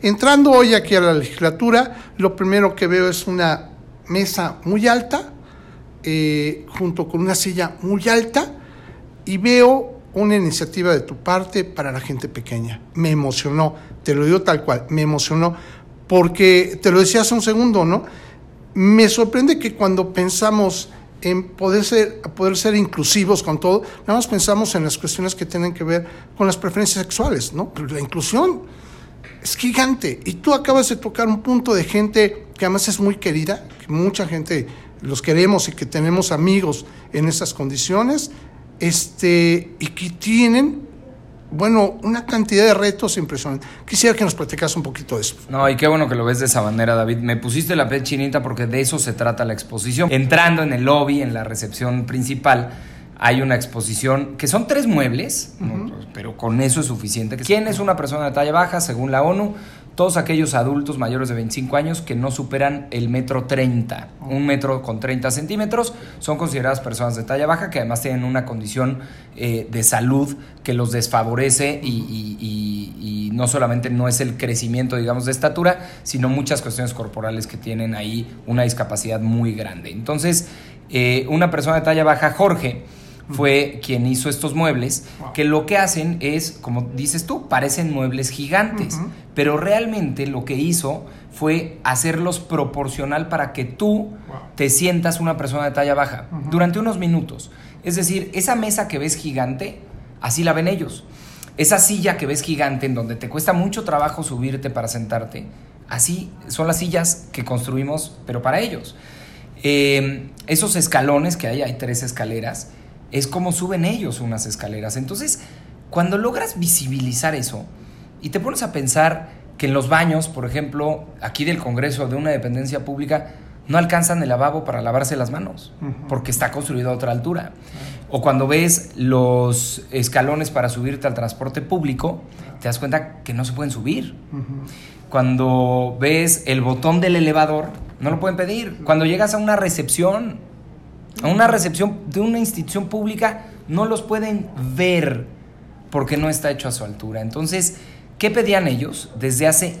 Entrando hoy aquí a la legislatura, lo primero que veo es una mesa muy alta, eh, junto con una silla muy alta, y veo una iniciativa de tu parte para la gente pequeña. Me emocionó, te lo digo tal cual, me emocionó, porque te lo decía hace un segundo, ¿no? Me sorprende que cuando pensamos en poder ser, poder ser inclusivos con todo, nada más pensamos en las cuestiones que tienen que ver con las preferencias sexuales, ¿no? La inclusión es gigante. Y tú acabas de tocar un punto de gente que además es muy querida, que mucha gente los queremos y que tenemos amigos en esas condiciones, este, y que tienen, bueno, una cantidad de retos impresionantes. Quisiera que nos platicas un poquito de eso. No, y qué bueno que lo ves de esa manera, David. Me pusiste la piel chinita porque de eso se trata la exposición. Entrando en el lobby, en la recepción principal, hay una exposición que son tres muebles, pero con eso es suficiente. ¿Quién es una persona de talla baja según la ONU? Todos aquellos adultos mayores de 25 años que no superan el metro 30, un metro con 30 centímetros, son consideradas personas de talla baja que además tienen una condición eh, de salud que los desfavorece y, no solamente no es el crecimiento, digamos, de estatura, sino muchas cuestiones corporales que tienen ahí una discapacidad muy grande. Entonces, eh, una persona de talla baja, Jorge, fue quien hizo estos muebles, que lo que hacen es, como dices tú, parecen muebles gigantes, pero realmente lo que hizo fue hacerlos proporcional para que tú te sientas una persona de talla baja durante unos minutos. Es decir, esa mesa que ves gigante, así la ven ellos. Esa silla que ves gigante en donde te cuesta mucho trabajo subirte para sentarte, así son las sillas que construimos, pero para ellos. Eh, esos escalones que hay, hay tres escaleras, es como suben ellos unas escaleras. Entonces, cuando logras visibilizar eso y te pones a pensar que en los baños, por ejemplo, aquí del Congreso, de una dependencia pública, no alcanzan el lavabo para lavarse las manos, porque está construido a otra altura. O cuando ves los escalones para subirte al transporte público, te das cuenta que no se pueden subir. Cuando ves el botón del elevador, no lo pueden pedir. Cuando llegas a una recepción, a una recepción de una institución pública, no los pueden ver porque no está hecho a su altura. Entonces, ¿qué pedían ellos desde hace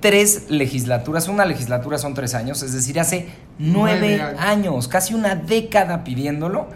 tres legislaturas? Una legislatura son tres años, es decir, hace nueve, años. casi una década pidiéndolo.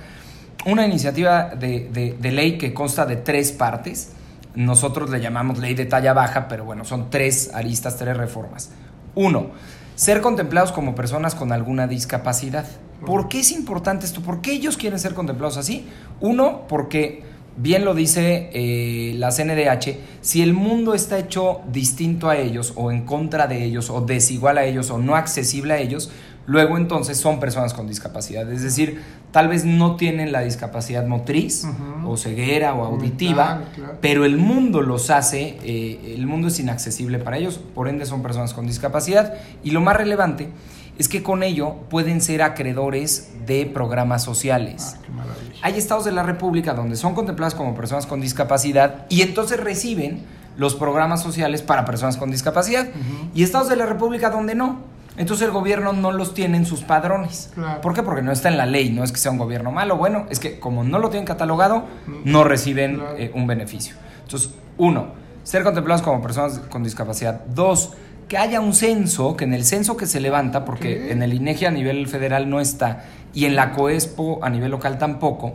Una iniciativa de, de ley que consta de tres partes. Nosotros le llamamos ley de talla baja, pero bueno, son tres aristas, tres reformas. Uno, ser contemplados como personas con alguna discapacidad. ¿Por qué es importante esto? ¿Por qué ellos quieren ser contemplados así? Uno, porque bien lo dice eh, la CNDH, si el mundo está hecho distinto a ellos o en contra de ellos o desigual a ellos o no accesible a ellos, luego entonces son personas con discapacidad. Es decir, tal vez no tienen la discapacidad motriz o ceguera o auditiva, pero el mundo los hace, eh, el mundo es inaccesible para ellos, por ende son personas con discapacidad. Y lo más relevante es que con ello pueden ser acreedores de programas sociales. Ah, Hay estados de la República donde son contempladas como personas con discapacidad y entonces reciben los programas sociales para personas con discapacidad. Y estados de la República donde no. Entonces el gobierno no los tiene en sus padrones. ¿Por qué? Porque no está en la ley, no es que sea un gobierno malo. Bueno, es que como no lo tienen catalogado, no reciben eh, un beneficio. Entonces, uno, ser contemplados como personas con discapacidad. Dos, que haya un censo, que en el censo que se levanta, porque en el INEGI a nivel federal no está, y en la COESPO a nivel local tampoco,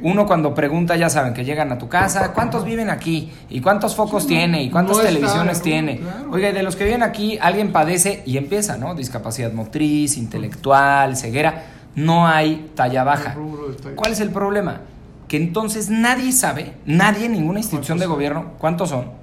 uno cuando pregunta, ya saben, que llegan a tu casa, ¿cuántos viven aquí? ¿Y cuántos focos tiene? ¿Y cuántas televisiones tiene? Oiga, y de los que viven aquí, alguien padece y empieza, ¿no? Discapacidad motriz, intelectual, ceguera. No hay talla baja. ¿Cuál es el problema? Que entonces nadie sabe, nadie, ninguna institución de gobierno, cuántos son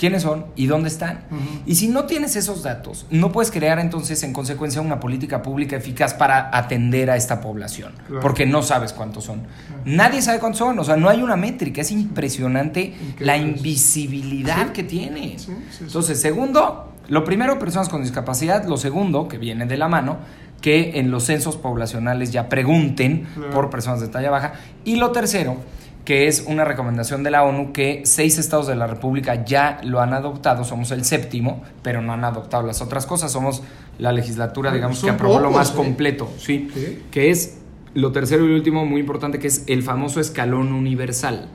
quiénes son y dónde están. Y si no tienes esos datos, no puedes crear entonces en consecuencia una política pública eficaz para atender a esta población, porque no sabes cuántos son. Nadie sabe cuántos son, o sea, no hay una métrica, es impresionante la invisibilidad que tiene. entonces, segundo, lo primero, personas con discapacidad, lo segundo, que viene de la mano, que en los censos poblacionales ya pregunten por personas de talla baja, y lo tercero, que es una recomendación de la ONU que seis estados de la República ya lo han adoptado, somos el séptimo, pero no han adoptado las otras cosas, somos la legislatura, digamos, que aprobó lo más ¿eh? completo, ¿sí? Que es lo tercero y último, muy importante, que es el famoso escalón universal.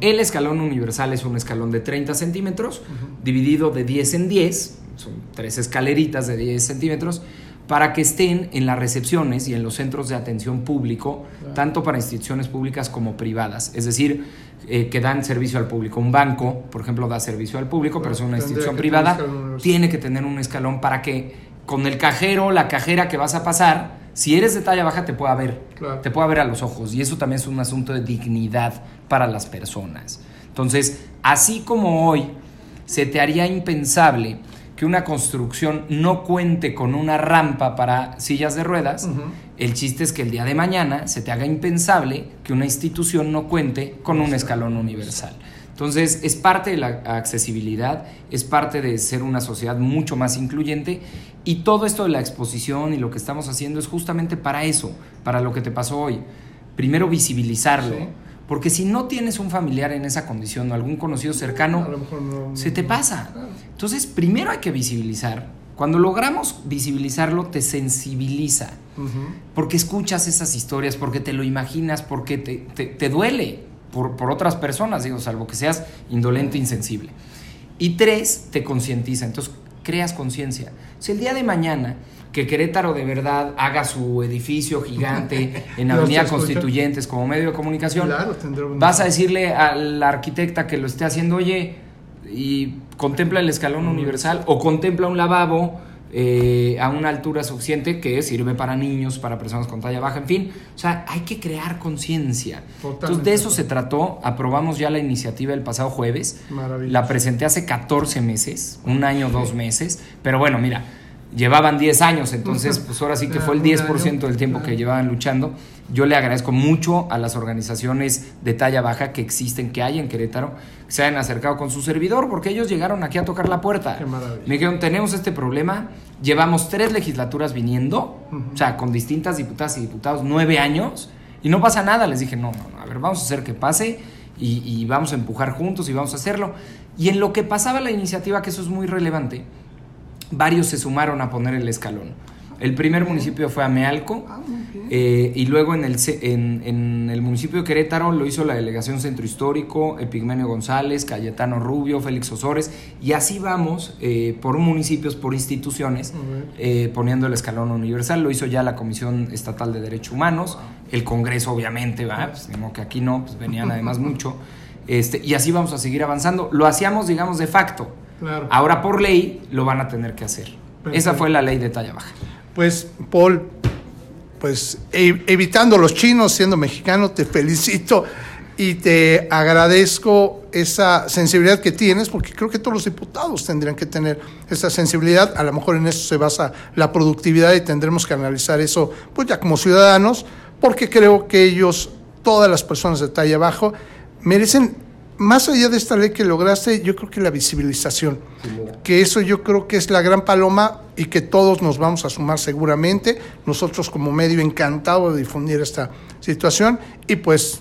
El escalón universal es un escalón de 30 centímetros, dividido de 10 en 10, son tres escaleritas de 10 centímetros, para que estén en las recepciones y en los centros de atención público, tanto para instituciones públicas como privadas. Es decir, eh, que dan servicio al público. Un banco, por ejemplo, da servicio al público, pero es una institución privada, tiene que tener un escalón para que con el cajero, la cajera que vas a pasar, si eres de talla baja te pueda ver, te pueda ver a los ojos. Y eso también es un asunto de dignidad para las personas. Entonces, así como hoy se te haría impensable que una construcción no cuente con una rampa para sillas de ruedas, el chiste es que el día de mañana se te haga impensable que una institución no cuente con un escalón universal. Entonces, es parte de la accesibilidad, es parte de ser una sociedad mucho más incluyente y todo esto de la exposición y lo que estamos haciendo es justamente para eso, para lo que te pasó hoy. Primero visibilizarlo. Porque si no tienes un familiar en esa condición o algún conocido cercano, se te pasa. Entonces, primero hay que visibilizar. Cuando logramos visibilizarlo, te sensibiliza. Porque escuchas esas historias, porque te lo imaginas, porque te, duele por, por, otras personas, digo, salvo que seas indolente, insensible. Y tres, te concientiza. Entonces, creas conciencia. Si el día de mañana que Querétaro de verdad haga su edificio gigante en Avenida Constituyentes como medio de comunicación, vas a decirle a la arquitecta que lo esté haciendo, oye, y contempla el escalón universal o contempla un lavabo eh, a una altura suficiente que sirve para niños, para personas con talla baja, en fin. O sea, hay que crear conciencia. Entonces, de eso se trató. Aprobamos ya la iniciativa el pasado jueves. La presenté hace 14 meses, un año, dos meses. Pero bueno, mira, llevaban 10 años, entonces pues ahora sí que fue el 10% del tiempo que llevaban luchando. Yo le agradezco mucho a las organizaciones de talla baja que existen, que hay en Querétaro, que se hayan acercado con su servidor, porque ellos llegaron aquí a tocar la puerta. Me dijeron, tenemos este problema, llevamos tres legislaturas viniendo, o sea, con distintas diputadas y diputados, nueve años, y no pasa nada. Les dije, no, no, no a ver, vamos a hacer que pase y, y vamos a empujar juntos y vamos a hacerlo. Y en lo que pasaba la iniciativa, que eso es muy relevante, varios se sumaron a poner el escalón. El primer municipio fue Amealco ah, eh, y luego en el, en, el municipio de Querétaro lo hizo la delegación Centro Histórico, Epigmenio González, Cayetano Rubio, Félix Osores y así vamos eh, por municipios, por instituciones, eh, poniendo el escalón universal. Lo hizo ya la Comisión Estatal de Derechos Humanos, el Congreso obviamente, ¿va? Pues, que aquí no, pues venían además mucho. Este, y así vamos a seguir avanzando. Lo hacíamos, digamos, de facto. Ahora por ley lo van a tener que hacer. Esa fue la ley de talla baja. Pues, Paul, pues e, evitando los chinos, siendo mexicano, te felicito y te agradezco esa sensibilidad que tienes, porque creo que todos los diputados tendrían que tener esa sensibilidad. A lo mejor en eso se basa la productividad y tendremos que analizar eso, pues ya como ciudadanos, porque creo que ellos, todas las personas de talla baja, merecen más allá de esta ley que lograste, yo creo que la visibilización, que eso yo creo que es la gran paloma y que todos nos vamos a sumar seguramente, nosotros como medio encantado de difundir esta situación y pues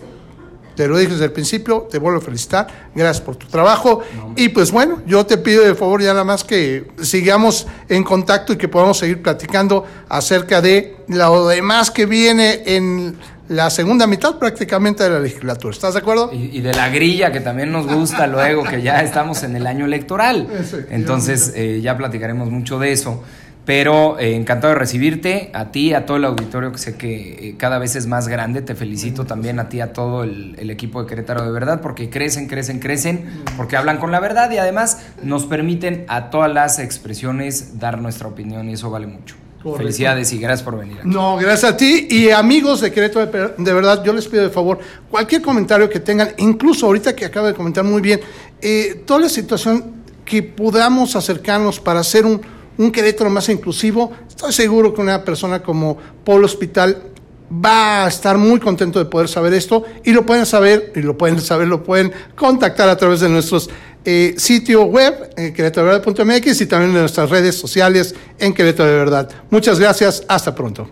te lo dije desde el principio, te vuelvo a felicitar, gracias por tu trabajo y pues bueno, yo te pido de favor ya nada más que sigamos en contacto y que podamos seguir platicando acerca de lo demás que viene en la segunda mitad prácticamente de la legislatura. ¿Estás de acuerdo? Y, de la grilla, que también nos gusta luego, que ya estamos en el año electoral. Entonces, eh, ya platicaremos mucho de eso. Pero eh, encantado de recibirte, a ti, a todo el auditorio que sé que eh, cada vez es más grande. Te felicito también a ti, a todo el, el, equipo de Querétaro de verdad, porque crecen, crecen, crecen, porque hablan con la verdad y además nos permiten a todas las expresiones dar nuestra opinión y eso vale mucho. Felicidades y gracias por venir. No, gracias a ti y amigos de Querétaro, de, verdad, yo les pido de favor, cualquier comentario que tengan, incluso ahorita que acaba de comentar muy bien, eh, toda la situación que podamos acercarnos para hacer un, un Querétaro más inclusivo, estoy seguro que una persona como Polo Hospital va a estar muy contento de poder saber esto y lo pueden saber, y lo pueden saber, lo pueden contactar a través de nuestros eh, sitio web, eh, y también de nuestras redes sociales en Querétaro de Verdad. Muchas gracias, hasta pronto.